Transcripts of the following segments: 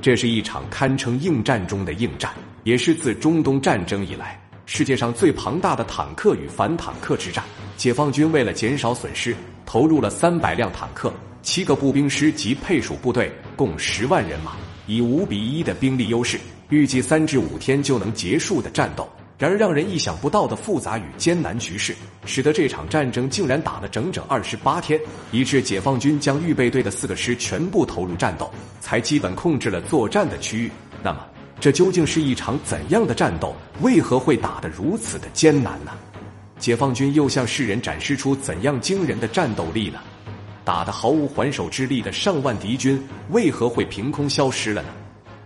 这是一场堪称硬战中的硬战，也是自中东战争以来世界上最庞大的坦克与反坦克之战。解放军为了减少损失，投入了三百辆坦克、七个步兵师及配属部队，共十万人马，以五比一的兵力优势，预计三至五天就能结束的战斗。然而，让人意想不到的复杂与艰难局势，使得这场战争竟然打了整整二十八天，以致解放军将预备队的四个师全部投入战斗，才基本控制了作战的区域。那么，这究竟是一场怎样的战斗？为何会打得如此的艰难呢？解放军又向世人展示出怎样惊人的战斗力呢？打得毫无还手之力的上万敌军，为何会凭空消失了呢？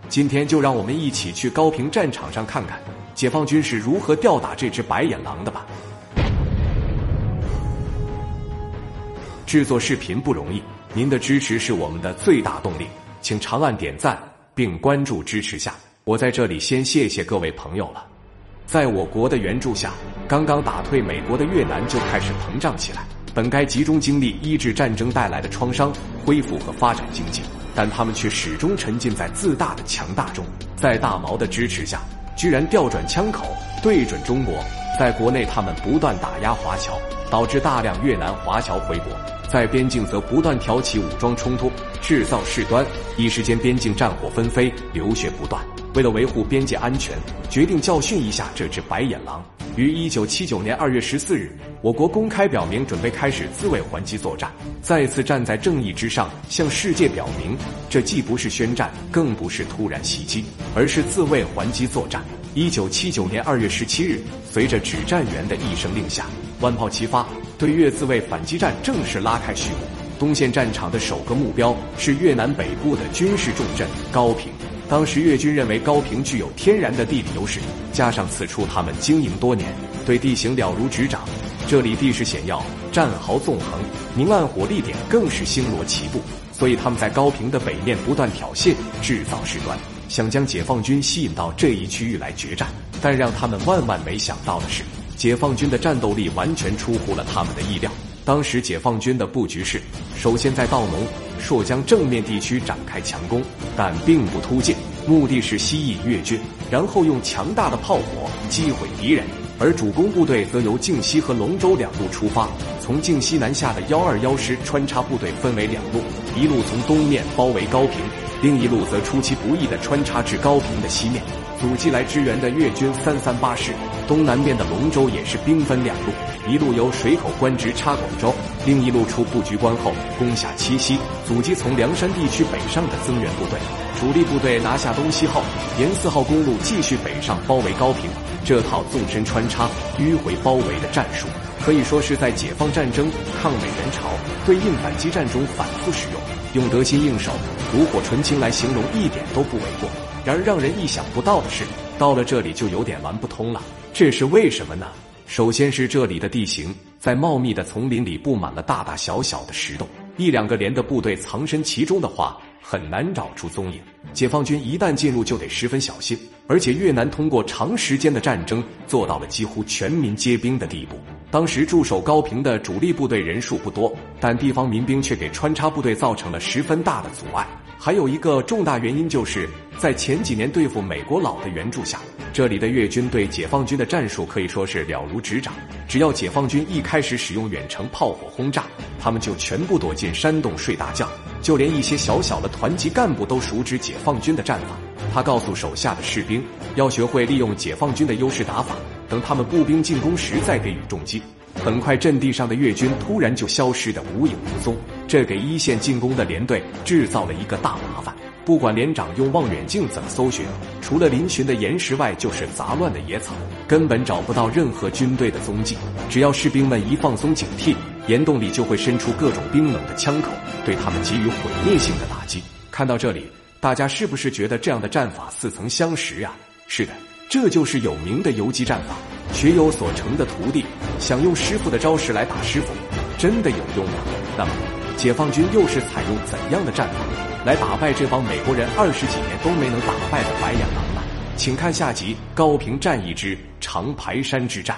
今天就让我们一起去高平战场上看看。解放军是如何吊打这只白眼狼的吧？制作视频不容易，您的支持是我们的最大动力，请长按点赞并关注支持下。我在这里先谢谢各位朋友了。在我国的援助下，刚刚打退美国的越南就开始膨胀起来，本该集中精力医治战争带来的创伤，恢复和发展经济，但他们却始终沉浸在自大的强大中。在大毛的支持下。居然调转枪口对准中国，在国内他们不断打压华侨，导致大量越南华侨回国；在边境则不断挑起武装冲突，制造事端，一时间边境战火纷飞，流血不断。为了维护边界安全，决定教训一下这只白眼狼。于一九七九年二月十四日，我国公开表明准备开始自卫还击作战，再次站在正义之上，向世界表明，这既不是宣战，更不是突然袭击，而是自卫还击作战。一九七九年二月十七日，随着指战员的一声令下，万炮齐发，对越自卫反击战正式拉开序幕。东线战场的首个目标是越南北部的军事重镇高平。当时越军认为高平具有天然的地理优势，加上此处他们经营多年，对地形了如指掌。这里地势险要，战壕纵横，明暗火力点更是星罗棋布，所以他们在高平的北面不断挑衅，制造事端，想将解放军吸引到这一区域来决战。但让他们万万没想到的是，解放军的战斗力完全出乎了他们的意料。当时解放军的布局是，首先在道农、朔江正面地区展开强攻，但并不突进，目的是吸引越军，然后用强大的炮火击毁敌人。而主攻部队则由靖西和龙州两路出发，从靖西南下的幺二幺师穿插部队分为两路，一路从东面包围高平，另一路则出其不意地穿插至高平的西面，阻击来支援的越军三三八师。东南边的龙州也是兵分两路。一路由水口官直插广州，另一路出布局关后攻下七溪，阻击从梁山地区北上的增援部队。主力部队拿下东西后，沿四号公路继续北上包围高平。这套纵深穿插、迂回包围的战术，可以说是在解放战争、抗美援朝、对应反击战中反复使用，用得心应手、炉火纯青来形容一点都不为过。然而让人意想不到的是，到了这里就有点玩不通了。这是为什么呢？首先是这里的地形，在茂密的丛林里布满了大大小小的石洞，一两个连的部队藏身其中的话，很难找出踪影。解放军一旦进入，就得十分小心。而且越南通过长时间的战争，做到了几乎全民皆兵的地步。当时驻守高平的主力部队人数不多，但地方民兵却给穿插部队造成了十分大的阻碍。还有一个重大原因，就是在前几年对付美国佬的援助下。这里的越军对解放军的战术可以说是了如指掌。只要解放军一开始使用远程炮火轰炸，他们就全部躲进山洞睡大觉。就连一些小小的团级干部都熟知解放军的战法。他告诉手下的士兵，要学会利用解放军的优势打法，等他们步兵进攻时再给予重击。很快，阵地上的越军突然就消失得无影无踪，这给一线进攻的连队制造了一个大麻烦。不管连长用望远镜怎么搜寻，除了嶙峋的岩石外，就是杂乱的野草，根本找不到任何军队的踪迹。只要士兵们一放松警惕，岩洞里就会伸出各种冰冷的枪口，对他们给予毁灭性的打击。看到这里，大家是不是觉得这样的战法似曾相识啊？是的，这就是有名的游击战法。学有所成的徒弟想用师傅的招式来打师傅，真的有用吗？那么，解放军又是采用怎样的战法？来打败这帮美国人二十几年都没能打败的白眼狼呢？请看下集《高平战役之长白山之战》。